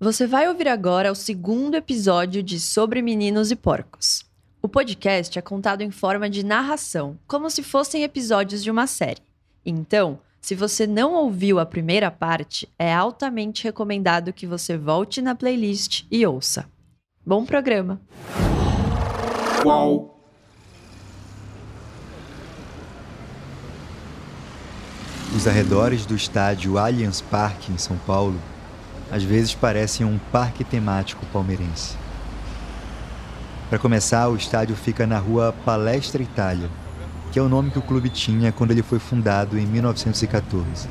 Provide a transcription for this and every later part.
Você vai ouvir agora o segundo episódio de Sobre Meninos e Porcos. O podcast é contado em forma de narração, como se fossem episódios de uma série. Então, se você não ouviu a primeira parte, é altamente recomendado que você volte na playlist e ouça. Bom programa! Qual? Os arredores do estádio Allianz Parque, em São Paulo, às vezes parecem um parque temático palmeirense. Para começar, o estádio fica na rua Palestra Itália, que é o nome que o clube tinha quando ele foi fundado em 1914.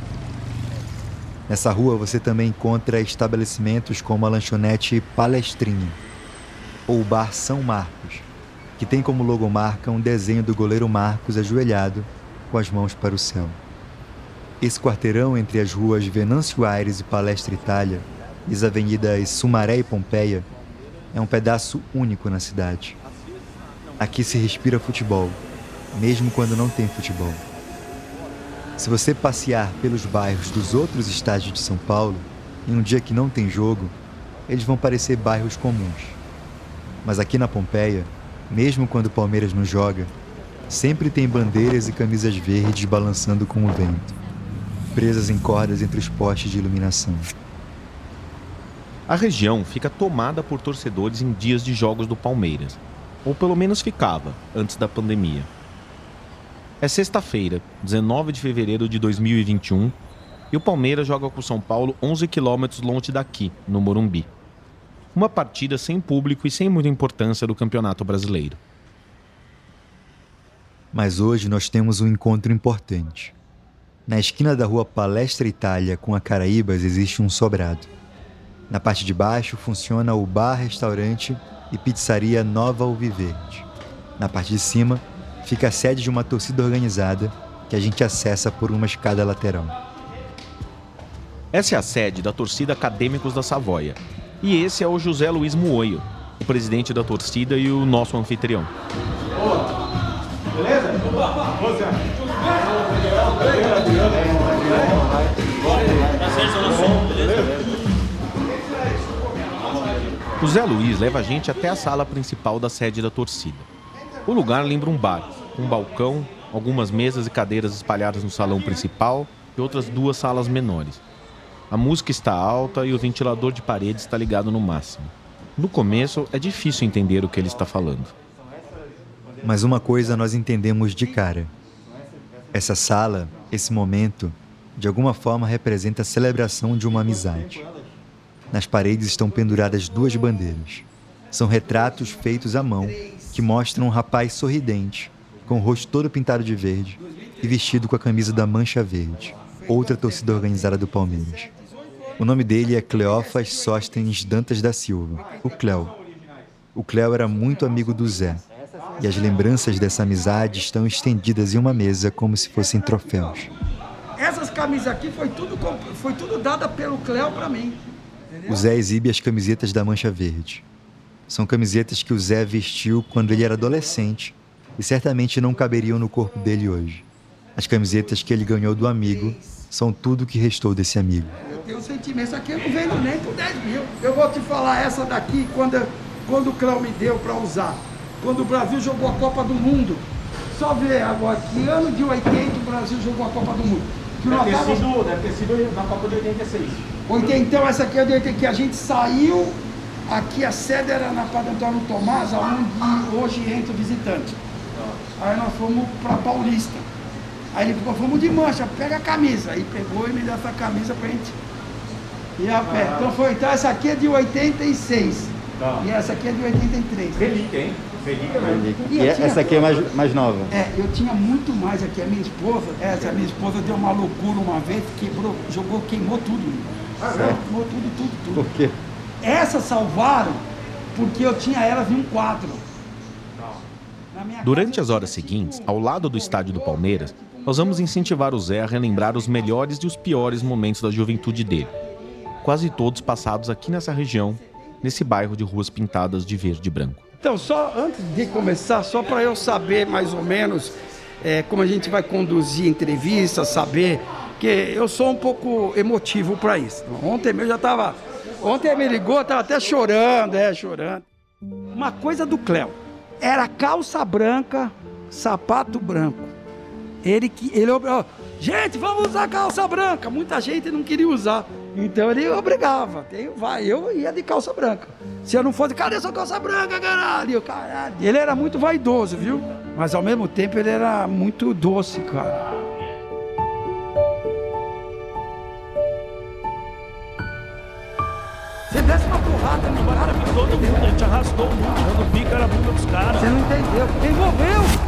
Nessa rua você também encontra estabelecimentos como a lanchonete Palestrinha ou o Bar São Marcos, que tem como logomarca um desenho do goleiro Marcos ajoelhado com as mãos para o céu. Esse quarteirão entre as ruas Venâncio Aires e Palestra Itália e as avenidas Sumaré e Pompeia é um pedaço único na cidade. Aqui se respira futebol, mesmo quando não tem futebol. Se você passear pelos bairros dos outros estádios de São Paulo, em um dia que não tem jogo, eles vão parecer bairros comuns. Mas aqui na Pompeia, mesmo quando o Palmeiras não joga, sempre tem bandeiras e camisas verdes balançando com o vento, presas em cordas entre os postes de iluminação. A região fica tomada por torcedores em dias de jogos do Palmeiras, ou pelo menos ficava, antes da pandemia. É sexta-feira, 19 de fevereiro de 2021, e o Palmeiras joga com o São Paulo 11 quilômetros longe daqui, no Morumbi. Uma partida sem público e sem muita importância do Campeonato Brasileiro. Mas hoje nós temos um encontro importante. Na esquina da rua Palestra Itália com a Caraíbas existe um sobrado. Na parte de baixo funciona o bar, restaurante e pizzaria Nova Alviverde. Na parte de cima fica a sede de uma torcida organizada que a gente acessa por uma escada lateral. Essa é a sede da torcida Acadêmicos da Savoia. E esse é o José Luiz Muoio, o presidente da torcida e o nosso anfitrião. Beleza? O Zé Luiz leva a gente até a sala principal da sede da torcida. O lugar lembra um bar, um balcão, algumas mesas e cadeiras espalhadas no salão principal e outras duas salas menores. A música está alta e o ventilador de parede está ligado no máximo. No começo é difícil entender o que ele está falando. Mas uma coisa nós entendemos de cara. Essa sala, esse momento, de alguma forma representa a celebração de uma amizade. Nas paredes estão penduradas duas bandeiras. São retratos feitos à mão que mostra um rapaz sorridente, com o rosto todo pintado de verde e vestido com a camisa da Mancha Verde, outra torcida organizada do Palmeiras. O nome dele é Cleófas Sóstenes Dantas da Silva, o Cléo. O Cléo era muito amigo do Zé, e as lembranças dessa amizade estão estendidas em uma mesa como se fossem troféus. Essas camisas aqui foi tudo, foi tudo dada pelo Cléo para mim. O Zé exibe as camisetas da Mancha Verde. São camisetas que o Zé vestiu quando ele era adolescente e certamente não caberiam no corpo dele hoje. As camisetas que ele ganhou do amigo são tudo que restou desse amigo. Eu tenho um sentimento, aqui eu não vendo nem por 10 mil. Eu vou te falar essa daqui quando, quando o Cléo me deu para usar. Quando o Brasil jogou a Copa do Mundo. Só ver agora, que ano de 80 o Brasil jogou a Copa do Mundo. Que deve, ter sido, deve ter sido na Copa de 86. Então essa aqui é de 80, que a gente saiu Aqui a sede era na Padre Antônio Tomás, onde hoje entra o visitante. Aí nós fomos para Paulista. Aí ele falou, vamos de mancha, pega a camisa. Aí pegou e me deu essa camisa pra gente ir a pé. Então foi, então essa aqui é de 86. Tá. E essa aqui é de 83. Relíquia, hein? Relíquia mesmo. E, e tinha, essa aqui é mais, mais nova? É, eu tinha muito mais aqui. A minha esposa, essa minha esposa deu uma loucura uma vez, quebrou, jogou, queimou tudo. Ah, queimou tudo, tudo, tudo. Por quê? Essas salvaram porque eu tinha elas em um quadro. Durante as horas seguintes, ao lado do estádio do Palmeiras, nós vamos incentivar o Zé a relembrar os melhores e os piores momentos da juventude dele. Quase todos passados aqui nessa região, nesse bairro de ruas pintadas de verde e branco. Então, só antes de começar, só para eu saber mais ou menos é, como a gente vai conduzir entrevista, saber que eu sou um pouco emotivo para isso. Ontem mesmo já estava Ontem me ligou, tava até chorando, é, chorando. Uma coisa do Cléo. Era calça branca, sapato branco. Ele que ele gente, vamos usar calça branca. Muita gente não queria usar. Então ele obrigava. Tem, vai, eu ia de calça branca. Se eu não fosse, cadê sua calça branca, caralho? caralho? Ele era muito vaidoso, viu? Mas ao mesmo tempo ele era muito doce, cara. Você desce uma porrada no cara. Todo mundo, a gente arrastou o mundo, dando pica na bunda dos caras. Você não entendeu. Envolveu!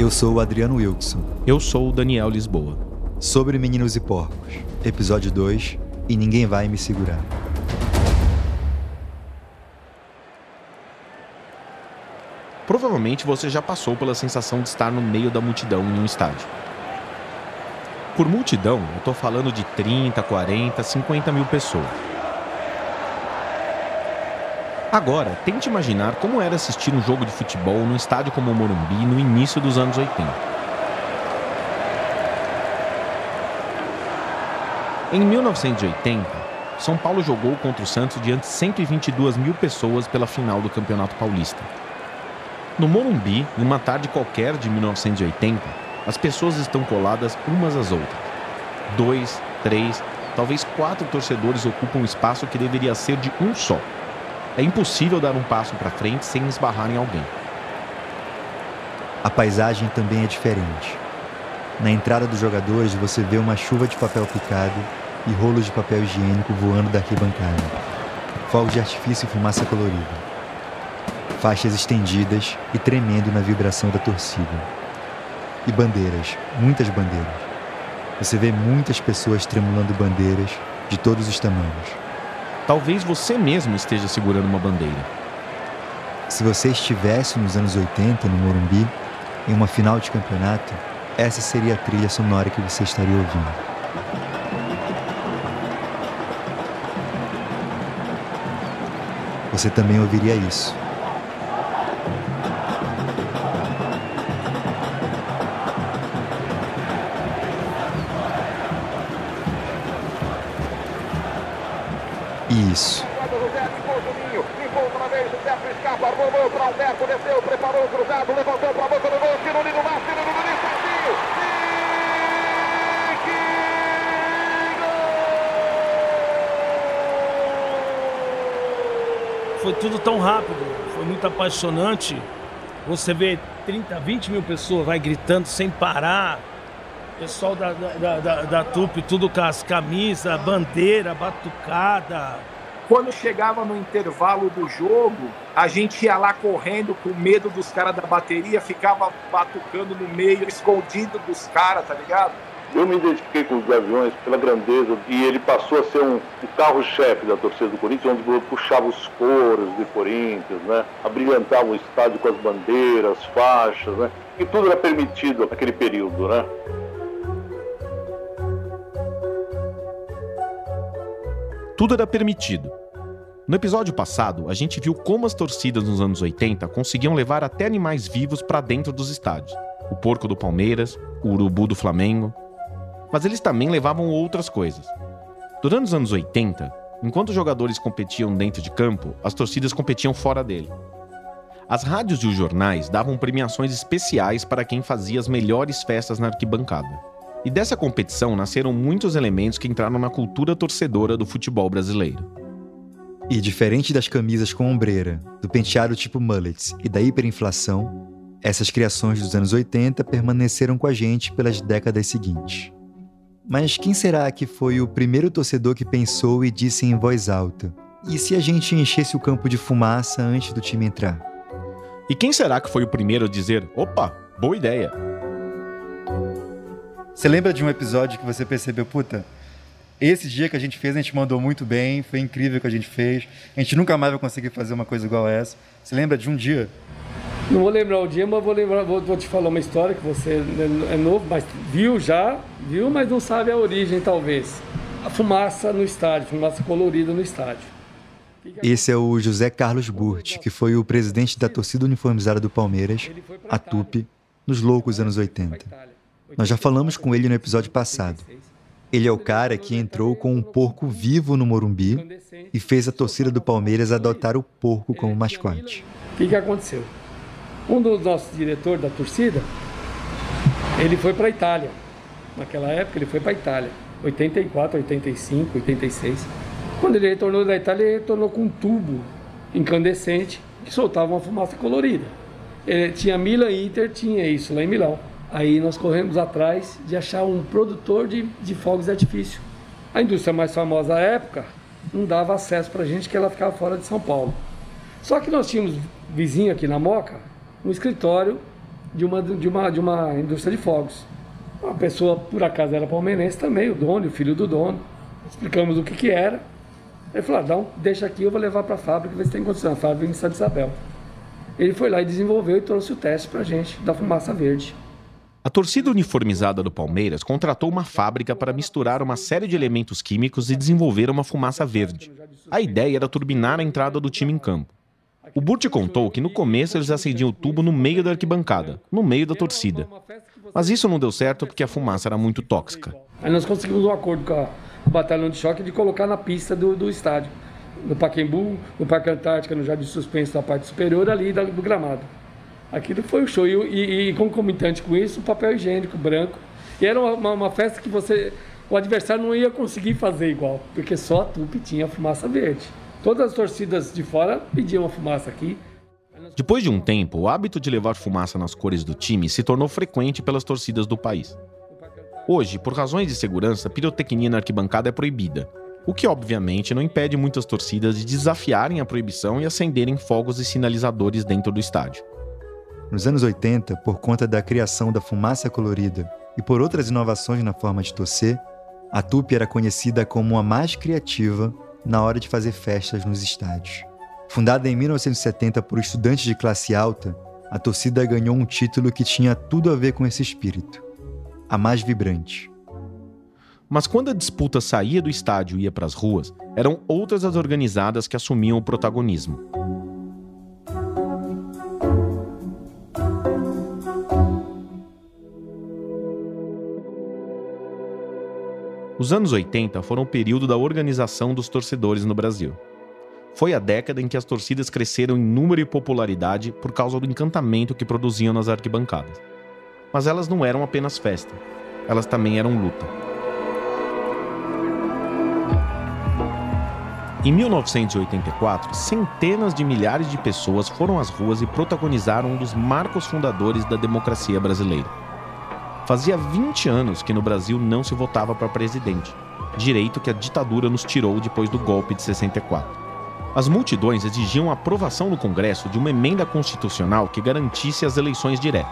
Eu sou o Adriano Wilson. Eu sou o Daniel Lisboa. Sobre Meninos e Porcos, episódio 2 e ninguém vai me segurar. Provavelmente você já passou pela sensação de estar no meio da multidão em um estádio. Por multidão, eu estou falando de 30, 40, 50 mil pessoas. Agora, tente imaginar como era assistir um jogo de futebol num estádio como o Morumbi no início dos anos 80. Em 1980, São Paulo jogou contra o Santos diante de 122 mil pessoas pela final do Campeonato Paulista. No Morumbi, numa tarde qualquer de 1980, as pessoas estão coladas umas às outras. Dois, três, talvez quatro torcedores ocupam um espaço que deveria ser de um só. É impossível dar um passo para frente sem esbarrar em alguém. A paisagem também é diferente. Na entrada dos jogadores, você vê uma chuva de papel picado e rolos de papel higiênico voando da arquibancada. Fogos de artifício e fumaça colorida. Faixas estendidas e tremendo na vibração da torcida. E bandeiras, muitas bandeiras. Você vê muitas pessoas tremulando bandeiras de todos os tamanhos. Talvez você mesmo esteja segurando uma bandeira. Se você estivesse nos anos 80 no Morumbi, em uma final de campeonato, essa seria a trilha sonora que você estaria ouvindo. Você também ouviria isso. Desceu, preparou o cruzado, levantou para a boca do gol, tiro no máximo, tiro no Foi tudo tão rápido, foi muito apaixonante. Você vê 30, 20 mil pessoas vai gritando sem parar. Pessoal da, da, da, da TUP, tudo com as camisas, bandeira, batucada. Quando chegava no intervalo do jogo, a gente ia lá correndo com medo dos caras da bateria, ficava batucando no meio, escondido dos caras, tá ligado? Eu me identifiquei com os Gaviões pela grandeza e ele passou a ser um, um carro-chefe da torcida do Corinthians, onde puxava os coros de Corinthians, né? abrilhantava o estádio com as bandeiras, faixas, né? e tudo era permitido naquele período. Né? Tudo era permitido. No episódio passado, a gente viu como as torcidas nos anos 80 conseguiam levar até animais vivos para dentro dos estádios. O porco do Palmeiras, o urubu do Flamengo, mas eles também levavam outras coisas. Durante os anos 80, enquanto os jogadores competiam dentro de campo, as torcidas competiam fora dele. As rádios e os jornais davam premiações especiais para quem fazia as melhores festas na arquibancada. E dessa competição nasceram muitos elementos que entraram na cultura torcedora do futebol brasileiro. E diferente das camisas com ombreira, do penteado tipo mullets e da hiperinflação, essas criações dos anos 80 permaneceram com a gente pelas décadas seguintes. Mas quem será que foi o primeiro torcedor que pensou e disse em voz alta: e se a gente enchesse o campo de fumaça antes do time entrar? E quem será que foi o primeiro a dizer: opa, boa ideia? Você lembra de um episódio que você percebeu, puta, esse dia que a gente fez, a gente mandou muito bem, foi incrível o que a gente fez, a gente nunca mais vai conseguir fazer uma coisa igual a essa. Você lembra de um dia não vou lembrar o dia, mas vou lembrar, vou, vou, te falar uma história que você é novo, mas viu já, viu, mas não sabe a origem talvez. A fumaça no estádio, fumaça colorida no estádio. Esse é o José Carlos Burt, que foi o presidente da torcida uniformizada do Palmeiras, a TUP, nos loucos anos 80. Nós já falamos com ele no episódio passado. Ele é o cara que entrou com um porco vivo no Morumbi e fez a torcida do Palmeiras adotar o porco como mascote. O que, que aconteceu? Um dos nossos diretores da torcida, ele foi para a Itália. Naquela época ele foi para a Itália. 84, 85, 86. Quando ele retornou da Itália, ele retornou com um tubo incandescente que soltava uma fumaça colorida. Ele tinha Milan Inter, tinha isso lá em Milão. Aí nós corremos atrás de achar um produtor de, de fogos de artifício. A indústria mais famosa da época não dava acesso para a gente, que ela ficava fora de São Paulo. Só que nós tínhamos vizinho aqui na Moca, um escritório de uma, de uma, de uma indústria de fogos. Uma pessoa, por acaso, era palmeirense também, o dono, o filho do dono. Explicamos o que, que era. Ele falou: ah, não, deixa aqui, eu vou levar para a fábrica, ver se tem condição. A fábrica em Santa Isabel. Ele foi lá e desenvolveu e trouxe o teste para a gente da fumaça verde. A torcida uniformizada do Palmeiras contratou uma fábrica para misturar uma série de elementos químicos e desenvolver uma fumaça verde. A ideia era turbinar a entrada do time em campo. O Burti contou que no começo eles acendiam o tubo no meio da arquibancada, no meio da torcida. Mas isso não deu certo porque a fumaça era muito tóxica. Aí nós conseguimos um acordo com a, batalhão de choque de colocar na pista do, do estádio. No Paquembu, no Parque Antártica, no Jardim Suspenso, na parte superior ali do gramado. Aquilo foi o show. E, e, e, concomitante com isso, papel higiênico branco. E era uma, uma, uma, festa que você. O adversário não ia conseguir fazer igual, porque só a Tupi tinha fumaça verde. Todas as torcidas de fora pediam a fumaça aqui. Depois de um tempo, o hábito de levar fumaça nas cores do time se tornou frequente pelas torcidas do país. Hoje, por razões de segurança, pirotecnia na arquibancada é proibida, o que obviamente não impede muitas torcidas de desafiarem a proibição e acenderem fogos e sinalizadores dentro do estádio. Nos anos 80, por conta da criação da fumaça colorida e por outras inovações na forma de torcer, a Tupi era conhecida como a mais criativa na hora de fazer festas nos estádios. Fundada em 1970 por estudantes de classe alta, a torcida ganhou um título que tinha tudo a ver com esse espírito: a mais vibrante. Mas quando a disputa saía do estádio e ia para as ruas, eram outras as organizadas que assumiam o protagonismo. Os anos 80 foram o período da organização dos torcedores no Brasil. Foi a década em que as torcidas cresceram em número e popularidade por causa do encantamento que produziam nas arquibancadas. Mas elas não eram apenas festa, elas também eram luta. Em 1984, centenas de milhares de pessoas foram às ruas e protagonizaram um dos marcos fundadores da democracia brasileira Fazia 20 anos que no Brasil não se votava para presidente, direito que a ditadura nos tirou depois do golpe de 64. As multidões exigiam a aprovação no Congresso de uma emenda constitucional que garantisse as eleições diretas.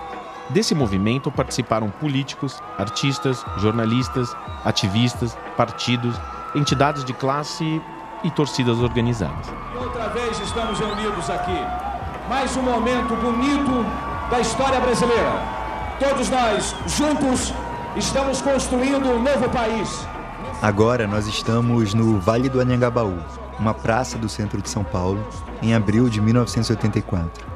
Desse movimento participaram políticos, artistas, jornalistas, ativistas, partidos, entidades de classe e torcidas organizadas. Outra vez estamos reunidos aqui. Mais um momento bonito da história brasileira. Todos nós, juntos, estamos construindo um novo país. Agora nós estamos no Vale do Anhangabaú, uma praça do centro de São Paulo, em abril de 1984.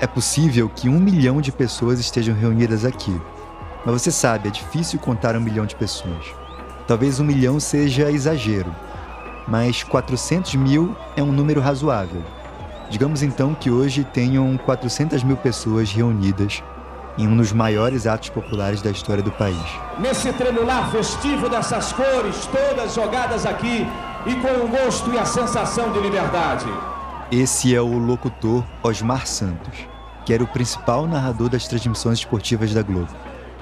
É possível que um milhão de pessoas estejam reunidas aqui, mas você sabe, é difícil contar um milhão de pessoas. Talvez um milhão seja exagero, mas 400 mil é um número razoável. Digamos então que hoje tenham 400 mil pessoas reunidas em um dos maiores atos populares da história do país. Nesse tremular festivo dessas cores todas jogadas aqui e com o gosto e a sensação de liberdade. Esse é o locutor Osmar Santos, que era o principal narrador das transmissões esportivas da Globo.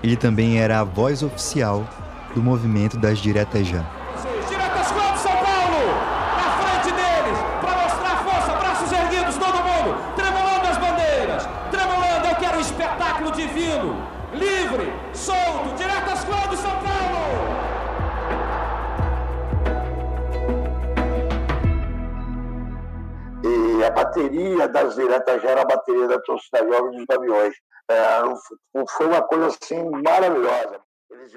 Ele também era a voz oficial do movimento das diretas já. Bateria das diretas já era a bateria da torcida jovem dos Gaviões. É, foi uma coisa assim maravilhosa.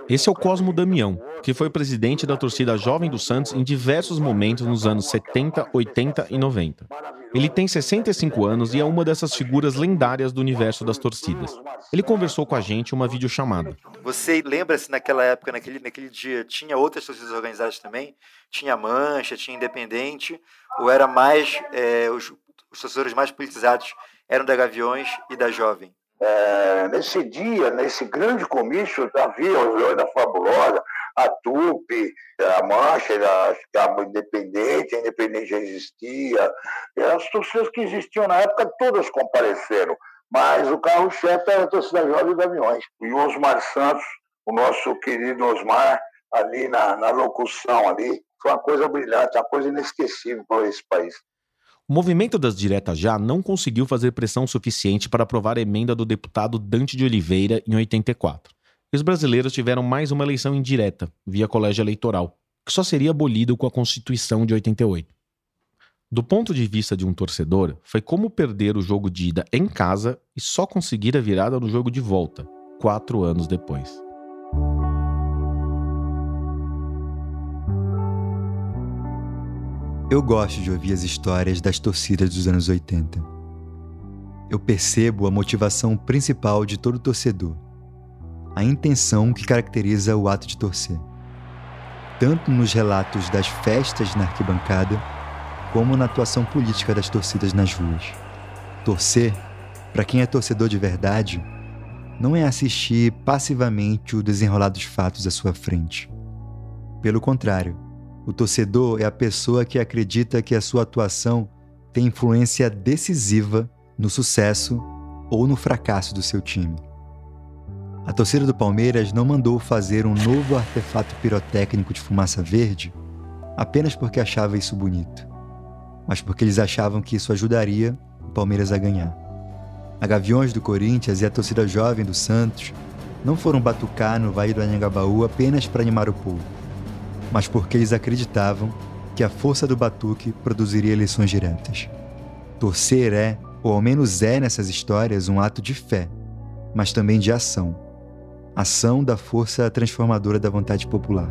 Esse é o Cosmo Damião, que foi presidente da torcida jovem do Santos em diversos momentos nos anos 70, 80 e 90. Ele tem 65 anos e é uma dessas figuras lendárias do universo das torcidas. Ele conversou com a gente uma videochamada. Você lembra se naquela época, naquele, naquele dia, tinha outras torcidas organizadas também? Tinha Mancha, tinha Independente? Ou era mais, é, os, os torcedores mais politizados eram da Gaviões e da Jovem? É, nesse dia, nesse grande comício, havia os Leões da Fabulosa, a Tupi, a Mancha, a, a Independente, a Independente já existia. E as torcidas que existiam na época, todas compareceram. Mas o carro-chefe era a torcida jovem de Aviões. E o Osmar Santos, o nosso querido Osmar, ali na, na locução ali, foi uma coisa brilhante, uma coisa inesquecível para esse país. O movimento das diretas já não conseguiu fazer pressão suficiente para aprovar a emenda do deputado Dante de Oliveira em 84. E os brasileiros tiveram mais uma eleição indireta, via colégio eleitoral, que só seria abolido com a Constituição de 88. Do ponto de vista de um torcedor, foi como perder o jogo de ida em casa e só conseguir a virada no jogo de volta, quatro anos depois. Eu gosto de ouvir as histórias das torcidas dos anos 80. Eu percebo a motivação principal de todo torcedor, a intenção que caracteriza o ato de torcer. Tanto nos relatos das festas na arquibancada, como na atuação política das torcidas nas ruas. Torcer, para quem é torcedor de verdade, não é assistir passivamente o desenrolar dos fatos à sua frente. Pelo contrário, o torcedor é a pessoa que acredita que a sua atuação tem influência decisiva no sucesso ou no fracasso do seu time. A torcida do Palmeiras não mandou fazer um novo artefato pirotécnico de fumaça verde apenas porque achava isso bonito, mas porque eles achavam que isso ajudaria o Palmeiras a ganhar. A Gaviões do Corinthians e a torcida jovem do Santos não foram batucar no Vale do Anhangabaú apenas para animar o povo mas porque eles acreditavam que a força do batuque produziria eleições diretas. Torcer é, ou ao menos é nessas histórias, um ato de fé, mas também de ação. Ação da força transformadora da vontade popular.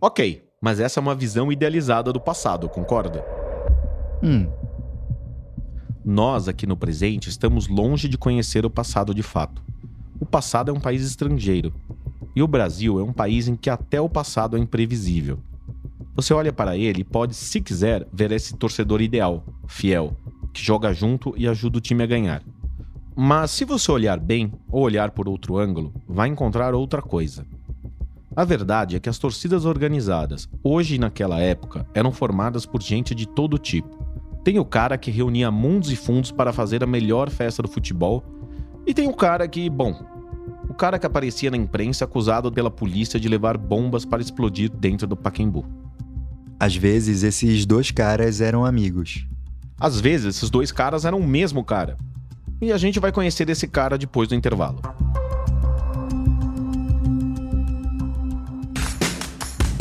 Ok, mas essa é uma visão idealizada do passado, concorda? Hum. Nós, aqui no presente, estamos longe de conhecer o passado de fato. O passado é um país estrangeiro, e o Brasil é um país em que até o passado é imprevisível. Você olha para ele e pode, se quiser, ver esse torcedor ideal, fiel, que joga junto e ajuda o time a ganhar. Mas se você olhar bem ou olhar por outro ângulo, vai encontrar outra coisa. A verdade é que as torcidas organizadas, hoje e naquela época, eram formadas por gente de todo tipo. Tem o cara que reunia mundos e fundos para fazer a melhor festa do futebol, e tem o cara que, bom, o cara que aparecia na imprensa acusado pela polícia de levar bombas para explodir dentro do Paquembu. Às vezes, esses dois caras eram amigos. Às vezes, esses dois caras eram o mesmo cara. E a gente vai conhecer esse cara depois do intervalo.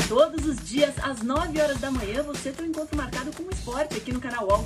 Todos os dias, às 9 horas da manhã, você tem um encontro marcado com o esporte aqui no canal UOL.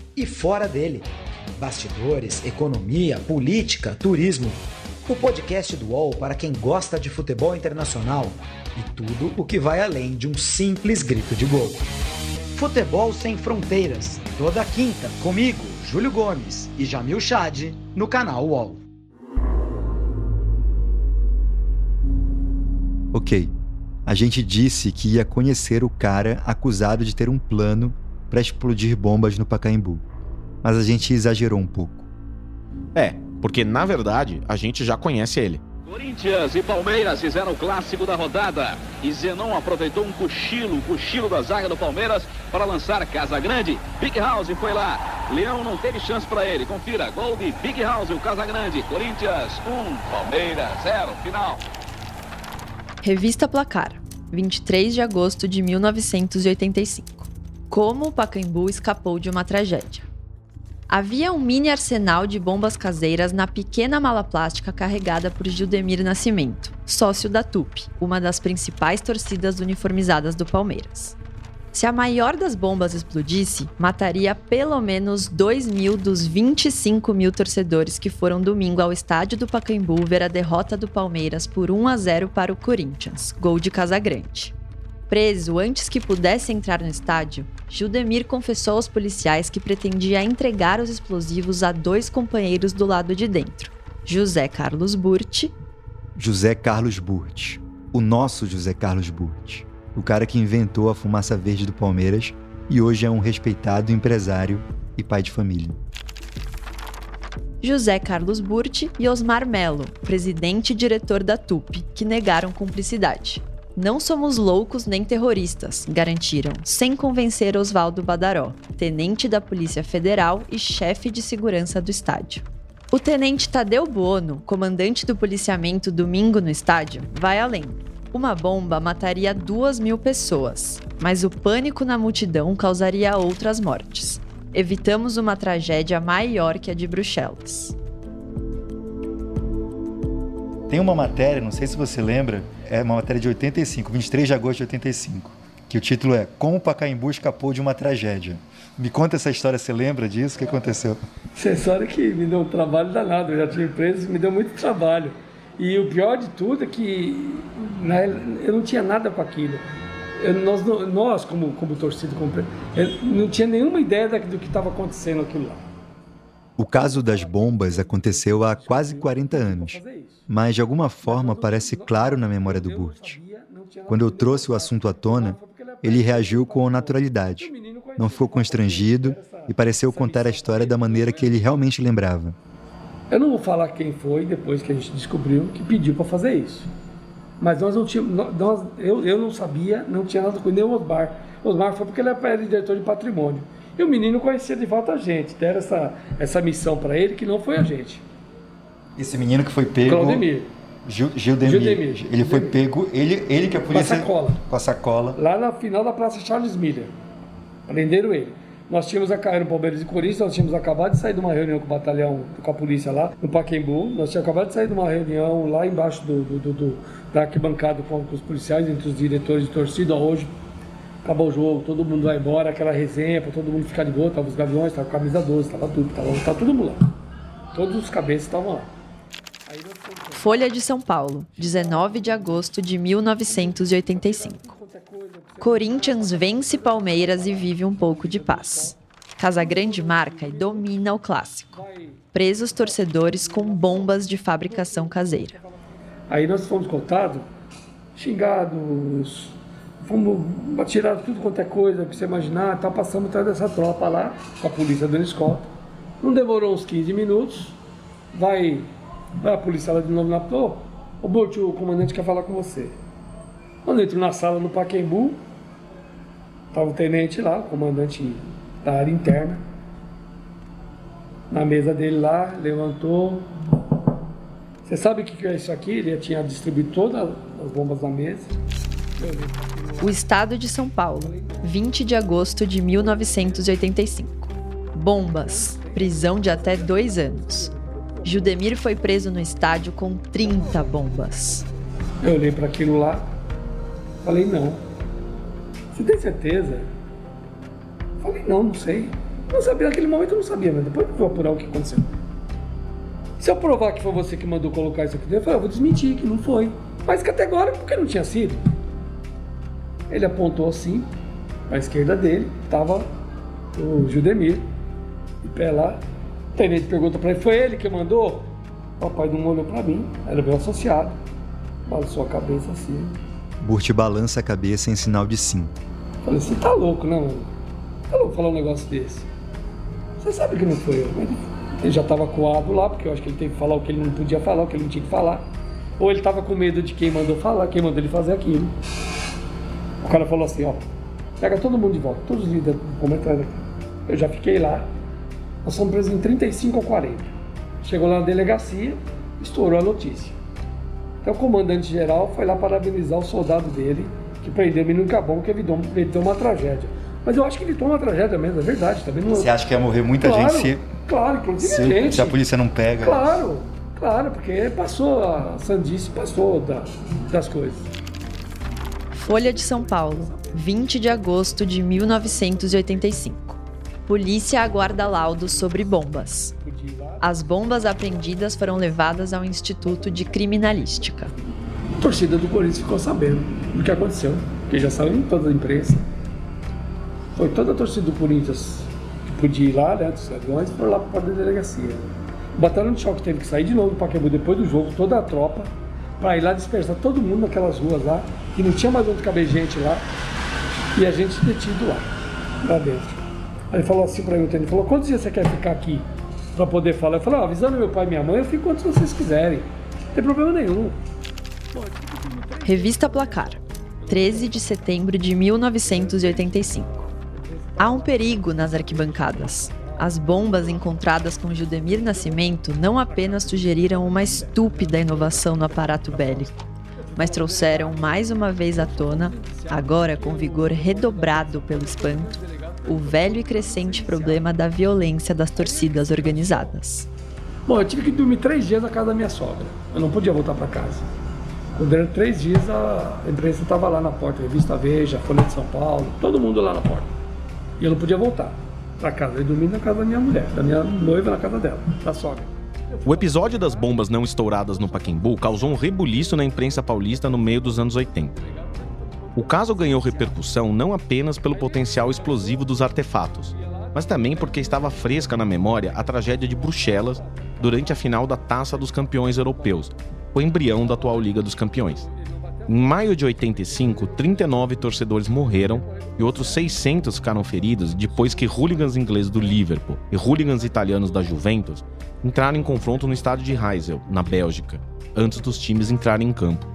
e fora dele. Bastidores, economia, política, turismo. O podcast do UOL para quem gosta de futebol internacional e tudo o que vai além de um simples grito de gol. Futebol Sem Fronteiras, toda quinta, comigo, Júlio Gomes e Jamil Chad, no canal UOL. Ok, a gente disse que ia conhecer o cara acusado de ter um plano para explodir bombas no Pacaembu. Mas a gente exagerou um pouco. É, porque na verdade a gente já conhece ele. Corinthians e Palmeiras fizeram o clássico da rodada. E Zenon aproveitou um cochilo, o cochilo da zaga do Palmeiras para lançar Casa Grande. Big House foi lá. Leão não teve chance para ele. Confira, gol de Big House, o Casa Grande. Corinthians 1, um, Palmeiras 0, final. Revista Placar, 23 de agosto de 1985. Como o Pacaembu escapou de uma tragédia. Havia um mini arsenal de bombas caseiras na pequena mala plástica carregada por Gildemir Nascimento, sócio da TUP, uma das principais torcidas uniformizadas do Palmeiras. Se a maior das bombas explodisse, mataria pelo menos 2 mil dos 25 mil torcedores que foram domingo ao estádio do Pacaembu ver a derrota do Palmeiras por 1 a 0 para o Corinthians, gol de Casagrande. Preso antes que pudesse entrar no estádio, Gildemir confessou aos policiais que pretendia entregar os explosivos a dois companheiros do lado de dentro, José Carlos Burti. José Carlos Burti. O nosso José Carlos Burti. O cara que inventou a fumaça verde do Palmeiras e hoje é um respeitado empresário e pai de família. José Carlos Burti e Osmar Melo, presidente e diretor da TUP, que negaram cumplicidade. Não somos loucos nem terroristas, garantiram, sem convencer Oswaldo Badaró, tenente da Polícia Federal e chefe de segurança do estádio. O tenente Tadeu Buono, comandante do policiamento domingo no estádio, vai além. Uma bomba mataria duas mil pessoas, mas o pânico na multidão causaria outras mortes. Evitamos uma tragédia maior que a de Bruxelas. Tem uma matéria, não sei se você lembra, é uma matéria de 85, 23 de agosto de 85, que o título é Como o Pacaembu escapou de uma tragédia. Me conta essa história, você lembra disso? O que aconteceu? Essa história que me deu um trabalho danado, eu já tinha empresa, me deu muito trabalho. E o pior de tudo é que eu não tinha nada com aquilo. Eu, nós, nós, como, como torcida, como, não tinha nenhuma ideia do que estava acontecendo aquilo lá. O caso das bombas aconteceu há quase 40 anos, mas de alguma forma parece claro na memória do Burt. Quando eu trouxe o assunto à tona, ele reagiu com naturalidade. Não ficou constrangido e pareceu contar a história da maneira que ele realmente lembrava. Eu não vou falar quem foi depois que a gente descobriu que pediu para fazer isso. Mas nós não tínhamos, nós, eu, eu não sabia, não tinha nada com nem o Osmar. O Osmar foi porque ele era diretor de patrimônio. E o menino conhecia de volta a gente, deram essa, essa missão para ele que não foi a gente. Esse menino que foi pego. Claudemir. Gil, Gildemir. Gildemir. Ele foi pego, ele, ele que a polícia. Com a sacola. Com a sacola. Lá na final da Praça Charles Miller. Prenderam ele. Nós tínhamos a no Palmeiras e Corinthians, nós tínhamos acabado de sair de uma reunião com o batalhão, com a polícia lá, no Paquembu. Nós tínhamos acabado de sair de uma reunião lá embaixo do, do, do, da arquibancada com, com os policiais, entre os diretores de torcida. Hoje acabou o jogo, todo mundo vai embora, aquela resenha para todo mundo ficar de boa, tava os gaviões, tava camisa 12, tava tudo, tava, tava todo mundo lá. Todos os cabeças estavam lá. Folha de São Paulo, 19 de agosto de 1985. Corinthians vence Palmeiras e vive um pouco de paz. Casagrande marca e domina o clássico. Presos torcedores com bombas de fabricação caseira. Aí nós fomos contados, xingados, fomos tirar tudo quanto é coisa que você imaginar, tá passando atrás dessa tropa lá, com a polícia dando escolta. Não demorou uns 15 minutos, vai, vai a lá de novo na pô, o Bolt, o comandante quer falar com você. Quando eu entro na sala no Paquembu, tava o tenente lá, o comandante da área interna, na mesa dele lá, levantou. Você sabe o que é isso aqui? Ele tinha distribuído todas as bombas na mesa. O Estado de São Paulo, 20 de agosto de 1985. Bombas. Prisão de até dois anos. Judemir foi preso no estádio com 30 bombas. Eu olhei para aquilo lá, falei: não. Você tem certeza? Falei: não, não sei. Não sabia, naquele momento eu não sabia, mas depois eu vou apurar o que aconteceu. Se eu provar que foi você que mandou colocar isso aqui dentro, eu falei: eu vou desmentir que não foi. Mas categórico porque não tinha sido. Ele apontou assim, à esquerda dele, estava o Judemir, de pé lá. O tenente pergunta para ele, foi ele que mandou? O papai não olhou para mim, era meu associado. Balançou a cabeça assim. Burt balança a cabeça em sinal de sim. Falei, você tá louco, né, mano? Tá louco falar um negócio desse? Você sabe que não foi eu, mas ele já estava coado lá, porque eu acho que ele teve que falar o que ele não podia falar, o que ele não tinha que falar. Ou ele estava com medo de quem mandou falar, quem mandou ele fazer aquilo. O cara falou assim, ó, pega todo mundo de volta, todos os líderes do comentário. Eu já fiquei lá, nós fomos presos em 35 ou 40. Chegou lá na delegacia, estourou a notícia. Então o comandante geral foi lá parabenizar o soldado dele, que prendeu o menino Cabão, que evitou, evitou uma tragédia. Mas eu acho que ele toma uma tragédia mesmo, é verdade. Também não... Você acha que ia morrer muita claro, gente se, Claro, inclusive se, a gente. se a polícia não pega? Claro, claro, porque passou, a sandice passou da, das coisas. Folha de São Paulo, 20 de agosto de 1985. Polícia aguarda laudos sobre bombas. As bombas apreendidas foram levadas ao Instituto de Criminalística. A torcida do Corinthians ficou sabendo do que aconteceu, porque já saiu em toda a imprensa. Foi toda a torcida do Corinthians que podia ir lá, né, dos ladrões, foi lá para a delegacia. Batalhão de choque teve que sair de novo do Pacaembu depois do jogo, toda a tropa, para ir lá dispersar todo mundo naquelas ruas lá, que não tinha mais onde caber gente lá, e a gente detido lá, lá dentro. Aí ele falou assim para mim, ele falou, quantos dias você quer ficar aqui para poder falar? Eu falei, ah, avisando meu pai e minha mãe, eu fico quantos vocês quiserem, não tem problema nenhum. Revista Placar, 13 de setembro de 1985. Há um perigo nas arquibancadas. As bombas encontradas com Judemir Nascimento não apenas sugeriram uma estúpida inovação no aparato bélico, mas trouxeram mais uma vez à tona, agora com vigor redobrado pelo espanto, o velho e crescente problema da violência das torcidas organizadas. Bom, eu tive que dormir três dias na casa da minha sogra. Eu não podia voltar para casa. Durante três dias a imprensa estava lá na porta, revista Veja, Folha de São Paulo, todo mundo lá na porta. E eu não podia voltar para casa. Eu dormi na casa da minha mulher, da minha noiva na casa dela, da sogra. O episódio das bombas não estouradas no Paquembu causou um rebuliço na imprensa paulista no meio dos anos 80. O caso ganhou repercussão não apenas pelo potencial explosivo dos artefatos, mas também porque estava fresca na memória a tragédia de Bruxelas durante a final da Taça dos Campeões Europeus, o embrião da atual Liga dos Campeões. Em maio de 85, 39 torcedores morreram e outros 600 ficaram feridos depois que hooligans ingleses do Liverpool e hooligans italianos da Juventus entraram em confronto no estádio de Heysel, na Bélgica, antes dos times entrarem em campo.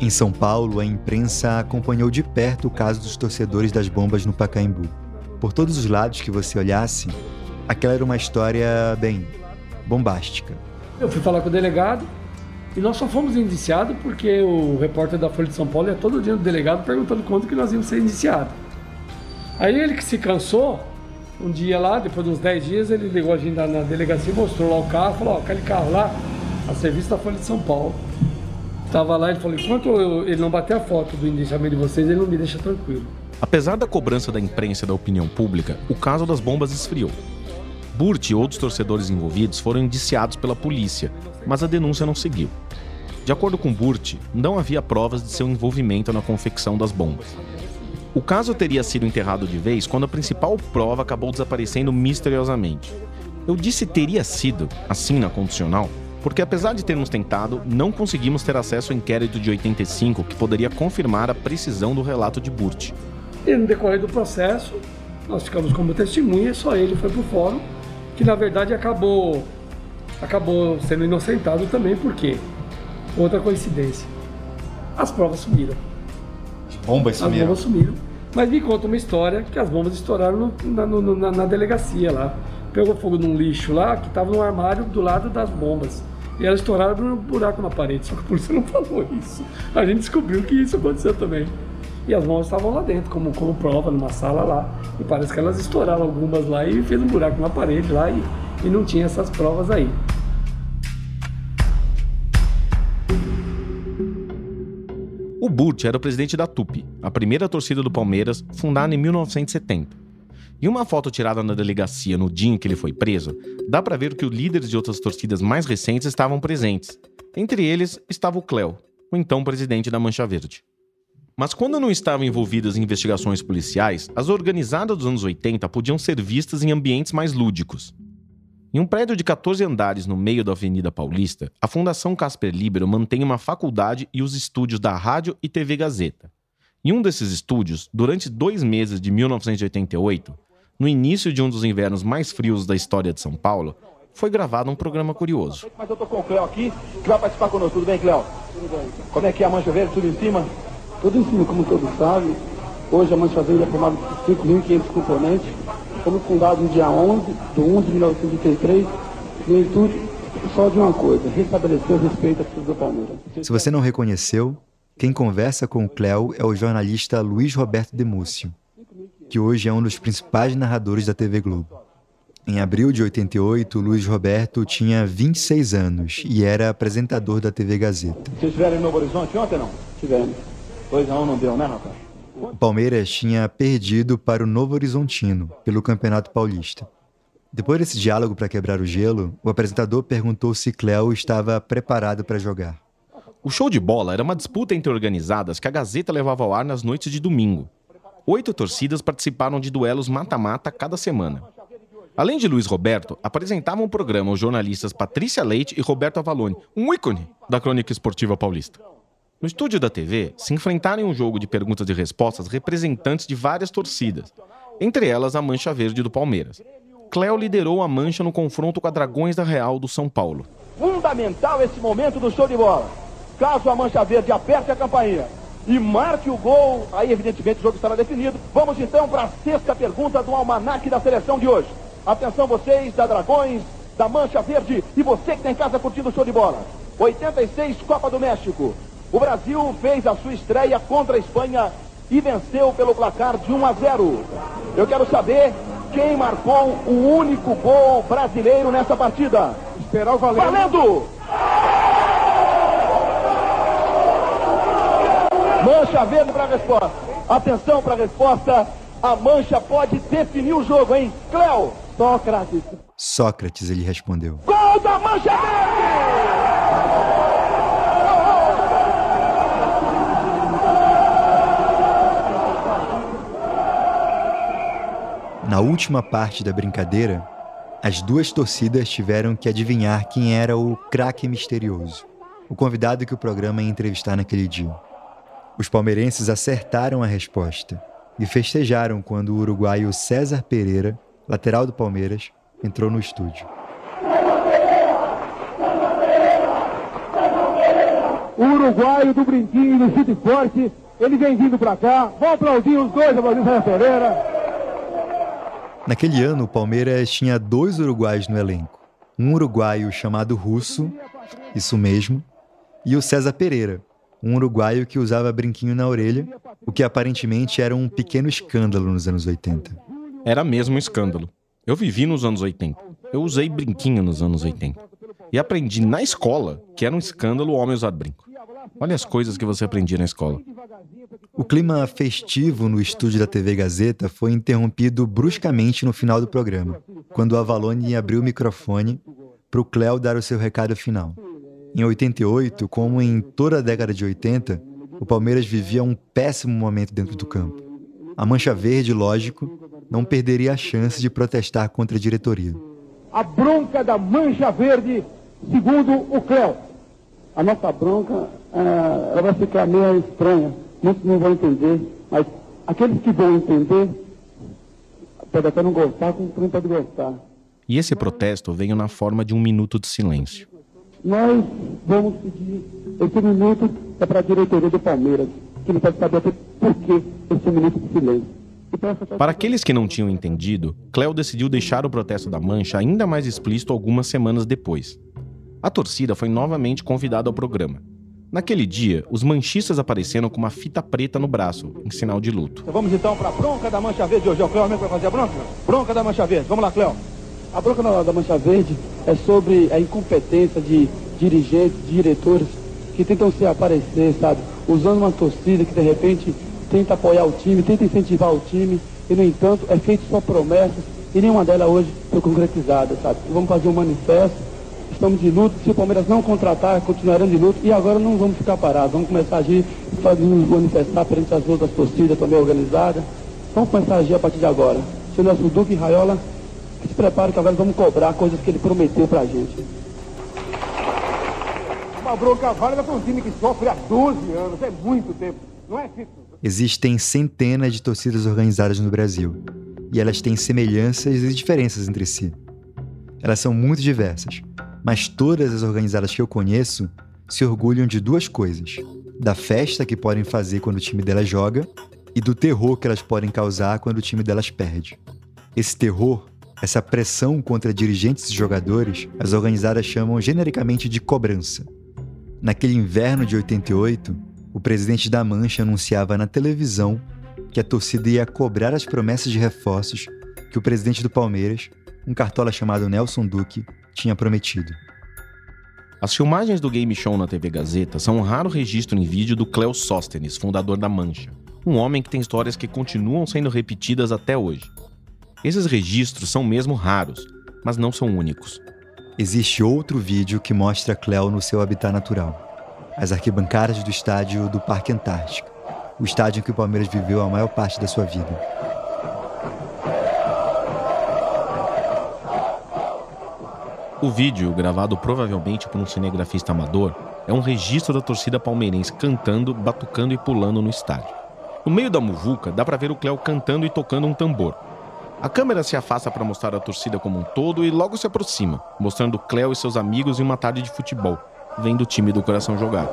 Em São Paulo, a imprensa acompanhou de perto o caso dos torcedores das bombas no Pacaembu. Por todos os lados que você olhasse, aquela era uma história, bem, bombástica. Eu fui falar com o delegado e nós só fomos indiciados porque o repórter da Folha de São Paulo ia todo dia no delegado perguntando quando que nós íamos ser indiciados. Aí ele que se cansou, um dia lá, depois de uns 10 dias, ele ligou a gente na delegacia, mostrou lá o carro, falou, ó, aquele carro lá, a serviço da Folha de São Paulo. Tava lá, ele falou, enquanto eu, ele não bater a foto do indiciamento de vocês, ele não me deixa tranquilo. Apesar da cobrança da imprensa e da opinião pública, o caso das bombas esfriou. Burt e outros torcedores envolvidos foram indiciados pela polícia, mas a denúncia não seguiu. De acordo com Burt, não havia provas de seu envolvimento na confecção das bombas. O caso teria sido enterrado de vez quando a principal prova acabou desaparecendo misteriosamente. Eu disse teria sido, assim na condicional, porque apesar de termos tentado, não conseguimos ter acesso ao inquérito de 85 que poderia confirmar a precisão do relato de Burt. E no decorrer do processo, nós ficamos como testemunha, só ele foi pro fórum, que na verdade acabou acabou sendo inocentado também, porque outra coincidência. As provas sumiram. As bombas sumiram. As bombas sumiram. Mas me conta uma história que as bombas estouraram no, na, no, na, na, delegacia lá. Pegou fogo num lixo lá que estava no armário do lado das bombas. E elas estouraram por um buraco na parede. Só que a polícia não falou isso. A gente descobriu que isso aconteceu também. E as bombas estavam lá dentro, como, como prova, numa sala lá. E parece que elas estouraram algumas lá e fez um buraco na parede lá e, e não tinha essas provas aí. O Burt era o presidente da TUP, a primeira torcida do Palmeiras, fundada em 1970. Em uma foto tirada na delegacia no dia em que ele foi preso, dá para ver que os líderes de outras torcidas mais recentes estavam presentes. Entre eles estava o Cléo, o então presidente da Mancha Verde. Mas quando não estavam envolvidas em investigações policiais, as organizadas dos anos 80 podiam ser vistas em ambientes mais lúdicos. Em um prédio de 14 andares no meio da Avenida Paulista, a Fundação Casper Libero mantém uma faculdade e os estúdios da Rádio e TV Gazeta. Em um desses estúdios, durante dois meses de 1988, no início de um dos invernos mais frios da história de São Paulo, foi gravado um programa curioso. Mas eu tô com o Cléo aqui, que vai participar conosco. Tudo bem, Cléo? Tudo bem. Como é que é a Mancha Verde? Tudo em cima? Tudo em cima, como todos sabem. Hoje a Mancha Verde é formada por 5.500 componentes. Fomos fundados no dia 11 de 11 de 1983. No intuito só de uma coisa, restabelecer o respeito à torcida do Palmeiras. Se você não reconheceu, quem conversa com o Cléo é o jornalista Luiz Roberto Demúcio. que hoje é um dos principais narradores da TV Globo. Em abril de 88, Luiz Roberto tinha 26 anos e era apresentador da TV Gazeta. Vocês estiveram em Novo Horizonte ontem não? Tivemos. 2 a 1 um não deu, né, rapaz? O Palmeiras tinha perdido para o Novo Horizontino pelo Campeonato Paulista. Depois desse diálogo para quebrar o gelo, o apresentador perguntou se Cléo estava preparado para jogar. O show de bola era uma disputa entre organizadas que a Gazeta levava ao ar nas noites de domingo. Oito torcidas participaram de duelos mata-mata cada semana. Além de Luiz Roberto, apresentavam o programa os jornalistas Patrícia Leite e Roberto Avalone, um ícone da crônica esportiva paulista. No estúdio da TV, se enfrentaram em um jogo de perguntas e respostas representantes de várias torcidas, entre elas a Mancha Verde do Palmeiras. Cléo liderou a mancha no confronto com a Dragões da Real do São Paulo. Fundamental esse momento do show de bola. Caso a Mancha Verde aperte a campainha e marque o gol, aí evidentemente o jogo estará definido. Vamos então para a sexta pergunta do almanaque da seleção de hoje. Atenção vocês da Dragões, da Mancha Verde e você que está em casa curtindo o show de bola. 86 Copa do México. O Brasil fez a sua estreia contra a Espanha e venceu pelo placar de 1 a 0. Eu quero saber quem marcou o único gol brasileiro nessa partida. Esperar o valendo. Valendo! Mancha verde para a resposta. Atenção para a resposta. A mancha pode definir o jogo, hein? Cléo! Sócrates. Sócrates, ele respondeu. Gol da Mancha Verde! Na última parte da brincadeira, as duas torcidas tiveram que adivinhar quem era o craque misterioso, o convidado que o programa ia entrevistar naquele dia. Os palmeirenses acertaram a resposta e festejaram quando o uruguaio César Pereira, lateral do Palmeiras, entrou no estúdio. O uruguaio do brinquinho do chute forte, ele vem vindo pra cá. Vou aplaudir os dois, aplaudir César Pereira. Naquele ano, o Palmeiras tinha dois uruguaios no elenco. Um uruguaio chamado Russo, isso mesmo, e o César Pereira, um uruguaio que usava brinquinho na orelha, o que aparentemente era um pequeno escândalo nos anos 80. Era mesmo um escândalo. Eu vivi nos anos 80. Eu usei brinquinho nos anos 80. E aprendi na escola que era um escândalo o homem usar brinco. Olha as coisas que você aprendia na escola. O clima festivo no estúdio da TV Gazeta foi interrompido bruscamente no final do programa, quando o Avalone abriu o microfone para o Cléo dar o seu recado final. Em 88, como em toda a década de 80, o Palmeiras vivia um péssimo momento dentro do campo. A Mancha Verde, lógico, não perderia a chance de protestar contra a diretoria. A bronca da Mancha Verde, segundo o Cléo. A nossa bronca ah, ela vai ficar meio estranha. Muitos não vão entender, mas aqueles que vão entender, pode até não gostar, como também pode gostar. E esse protesto veio na forma de um minuto de silêncio. Nós vamos pedir esse minuto é para a diretoria do Palmeiras, que não pode saber por que esse minuto de silêncio. Para aqueles que não tinham entendido, Cléo decidiu deixar o protesto da Mancha ainda mais explícito algumas semanas depois. A torcida foi novamente convidada ao programa. Naquele dia, os manchistas apareceram com uma fita preta no braço, em sinal de luto. Vamos então para a bronca da Mancha Verde hoje. É o Cléo mesmo que vai fazer a bronca? Bronca da Mancha Verde. Vamos lá, Cléo. A bronca da Mancha Verde é sobre a incompetência de dirigentes, diretores que tentam se aparecer, sabe? Usando uma torcida que de repente tenta apoiar o time, tenta incentivar o time e, no entanto, é feito só promessas e nenhuma delas hoje foi concretizada, sabe? Vamos fazer um manifesto estamos de luto. Se o Palmeiras não contratar, continuaremos de luto. E agora não vamos ficar parados. Vamos começar a agir, fazer nos manifestar perante as outras torcidas também organizadas. Vamos começar a agir a partir de agora. Seu Nelson Duque e Raiola, se prepare que agora vamos cobrar coisas que ele prometeu pra gente. Uma bronca válida para um time que sofre há 12 anos. É muito tempo. Não é fixo. Existem centenas de torcidas organizadas no Brasil. E elas têm semelhanças e diferenças entre si. Elas são muito diversas mas todas as organizadas que eu conheço se orgulham de duas coisas: da festa que podem fazer quando o time delas joga e do terror que elas podem causar quando o time delas perde. Esse terror, essa pressão contra dirigentes e jogadores, as organizadas chamam genericamente de cobrança. Naquele inverno de 88, o presidente da Mancha anunciava na televisão que a torcida ia cobrar as promessas de reforços que o presidente do Palmeiras, um cartola chamado Nelson Duque, tinha prometido. As filmagens do game show na TV Gazeta são um raro registro em vídeo do Cleo Sóstenes, fundador da Mancha, um homem que tem histórias que continuam sendo repetidas até hoje. Esses registros são mesmo raros, mas não são únicos. Existe outro vídeo que mostra Cleo no seu habitat natural, as arquibancadas do estádio do Parque Antártica, o estádio em que o Palmeiras viveu a maior parte da sua vida. O vídeo, gravado provavelmente por um cinegrafista amador, é um registro da torcida palmeirense cantando, batucando e pulando no estádio. No meio da muvuca, dá para ver o Cléo cantando e tocando um tambor. A câmera se afasta para mostrar a torcida como um todo e logo se aproxima, mostrando Cléo e seus amigos em uma tarde de futebol, vendo o time do coração jogar.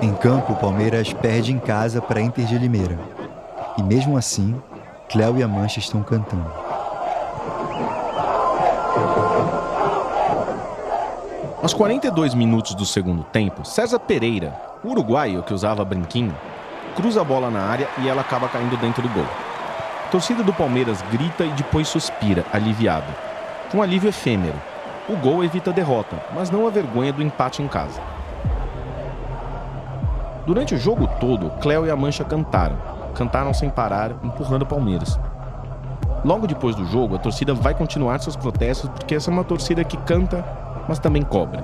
Em campo, o Palmeiras perde em casa para Inter de Limeira. E mesmo assim, Cléo e a Mancha estão cantando. Aos 42 minutos do segundo tempo, César Pereira, uruguaio que usava brinquinho, cruza a bola na área e ela acaba caindo dentro do gol. A torcida do Palmeiras grita e depois suspira, aliviado. Um alívio efêmero. O gol evita a derrota, mas não a vergonha do empate em casa. Durante o jogo todo, Cléo e a Mancha cantaram. Cantaram sem parar, empurrando o Palmeiras. Logo depois do jogo, a torcida vai continuar seus protestos porque essa é uma torcida que canta mas também cobra.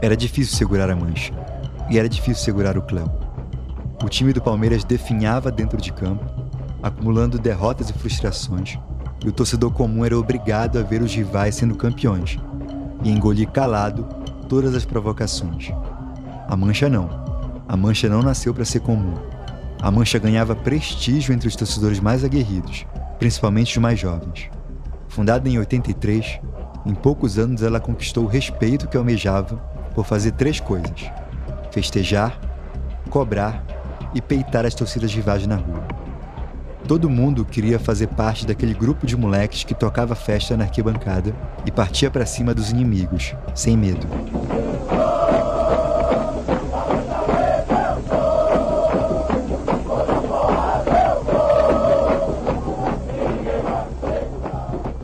Era difícil segurar a mancha. E era difícil segurar o Cléo. O time do Palmeiras definhava dentro de campo, acumulando derrotas e frustrações, e o torcedor comum era obrigado a ver os rivais sendo campeões e engolir calado todas as provocações. A Mancha não. A Mancha não nasceu para ser comum. A Mancha ganhava prestígio entre os torcedores mais aguerridos, principalmente os mais jovens. Fundada em 83, em poucos anos ela conquistou o respeito que almejava por fazer três coisas: festejar, cobrar e peitar as torcidas rivais na rua. Todo mundo queria fazer parte daquele grupo de moleques que tocava festa na arquibancada e partia para cima dos inimigos, sem medo.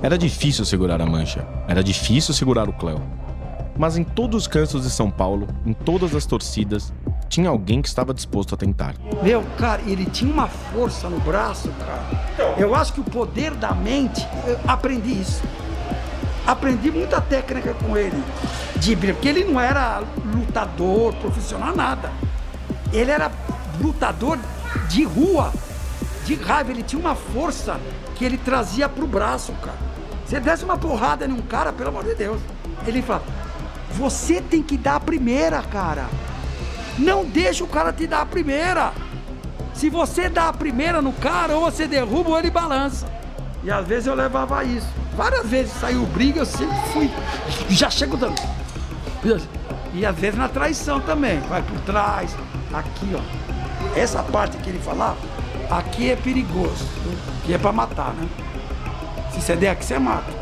Era difícil segurar a mancha, era difícil segurar o Cléo. Mas em todos os cantos de São Paulo, em todas as torcidas, tinha alguém que estava disposto a tentar. Meu, cara, ele tinha uma força no braço, cara. Eu acho que o poder da mente, eu aprendi isso. Aprendi muita técnica com ele. De porque ele não era lutador profissional, nada. Ele era lutador de rua, de raiva. Ele tinha uma força que ele trazia pro braço, cara. Você desse uma porrada em um cara, pelo amor de Deus. Ele fala: Você tem que dar a primeira, cara. Não deixa o cara te dar a primeira. Se você dá a primeira no cara, ou você derruba ou ele balança. E às vezes eu levava isso. Várias vezes saiu briga, eu sempre fui. Já chego dando. E às vezes na traição também. Vai por trás, aqui, ó. Essa parte que ele falava, aqui é perigoso. Que é pra matar, né? Se você der aqui, você mata.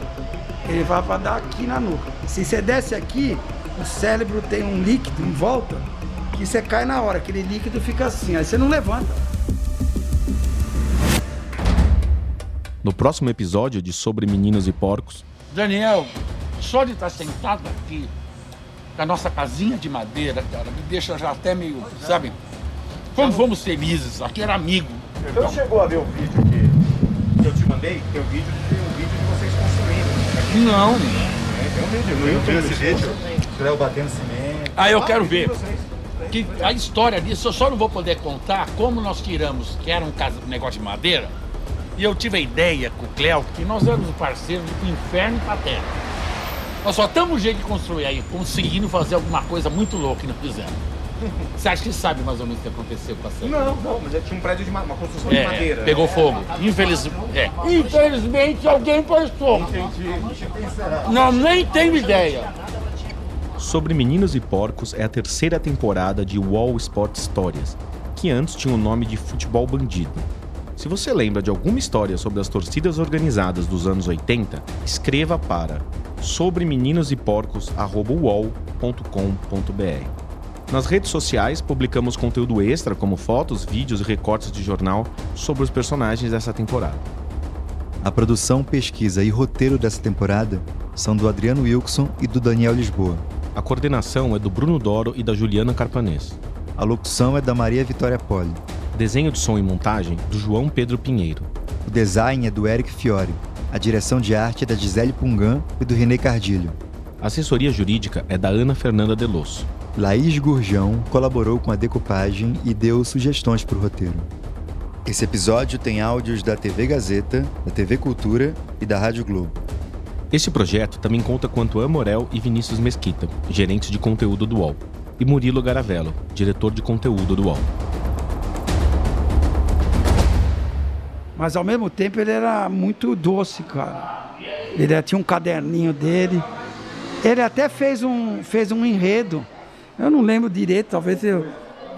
Ele vai pra dar aqui na nuca. Se você desce aqui, o cérebro tem um líquido em volta que você cai na hora, aquele líquido fica assim, aí você não levanta. No próximo episódio de Sobre Meninos e Porcos. Daniel, só de estar sentado aqui, com a nossa casinha de madeira, cara, me deixa já até meio, sabe? Como fomos felizes, aqui era amigo. Então chegou a ver o vídeo que, que eu te mandei? Tem um vídeo, Não. É, tem um. Léo batendo cimento. Ah, eu quero ver. Que a história disso, eu só não vou poder contar como nós tiramos, que era um negócio de madeira, e eu tive a ideia com o Cléo, que nós éramos parceiros do inferno e pra terra. Nós só estamos jeito de construir aí, conseguindo fazer alguma coisa muito louca e não fizemos. Você acha que sabe mais ou menos o que aconteceu com a sede? Não, não, mas já tinha um prédio de ma- uma construção É, de madeira. pegou fogo. Infelizmente. É. Infelizmente alguém pôs fogo. Não, nem tenho ideia. Sobre Meninos e Porcos é a terceira temporada de Wall Sport Histórias, que antes tinha o nome de Futebol Bandido. Se você lembra de alguma história sobre as torcidas organizadas dos anos 80, escreva para sobremeninoseporcos@uol.com.br. Nas redes sociais publicamos conteúdo extra como fotos, vídeos e recortes de jornal sobre os personagens dessa temporada. A produção, pesquisa e roteiro dessa temporada são do Adriano Wilson e do Daniel Lisboa. A coordenação é do Bruno Doro e da Juliana Carpanês. A locução é da Maria Vitória Poli. Desenho de som e montagem do João Pedro Pinheiro. O design é do Eric Fiore. A direção de arte é da Gisele Pungan e do René Cardilho. A assessoria jurídica é da Ana Fernanda Delosso. Laís Gurjão colaborou com a decupagem e deu sugestões para o roteiro. Esse episódio tem áudios da TV Gazeta, da TV Cultura e da Rádio Globo. Esse projeto também conta com Antoine Morel e Vinícius Mesquita, gerentes de conteúdo do UOL, e Murilo Garavello, diretor de conteúdo do UOL. Mas ao mesmo tempo ele era muito doce, cara. Ele tinha um caderninho dele. Ele até fez um, fez um enredo. Eu não lembro direito, talvez eu.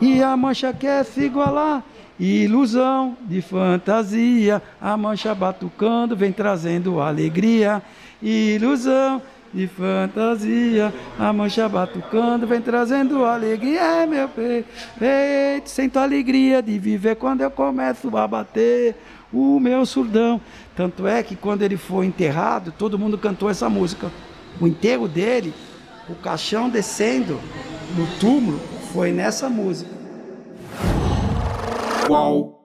E a mancha quer se igualar. Ilusão de fantasia. A mancha batucando vem trazendo alegria. Ilusão de fantasia. A mancha batucando vem trazendo alegria. É meu pe- peito. Sinto alegria de viver quando eu começo a bater o meu surdão. Tanto é que quando ele foi enterrado, todo mundo cantou essa música. O enterro dele, o caixão descendo no túmulo, foi nessa música. Qual?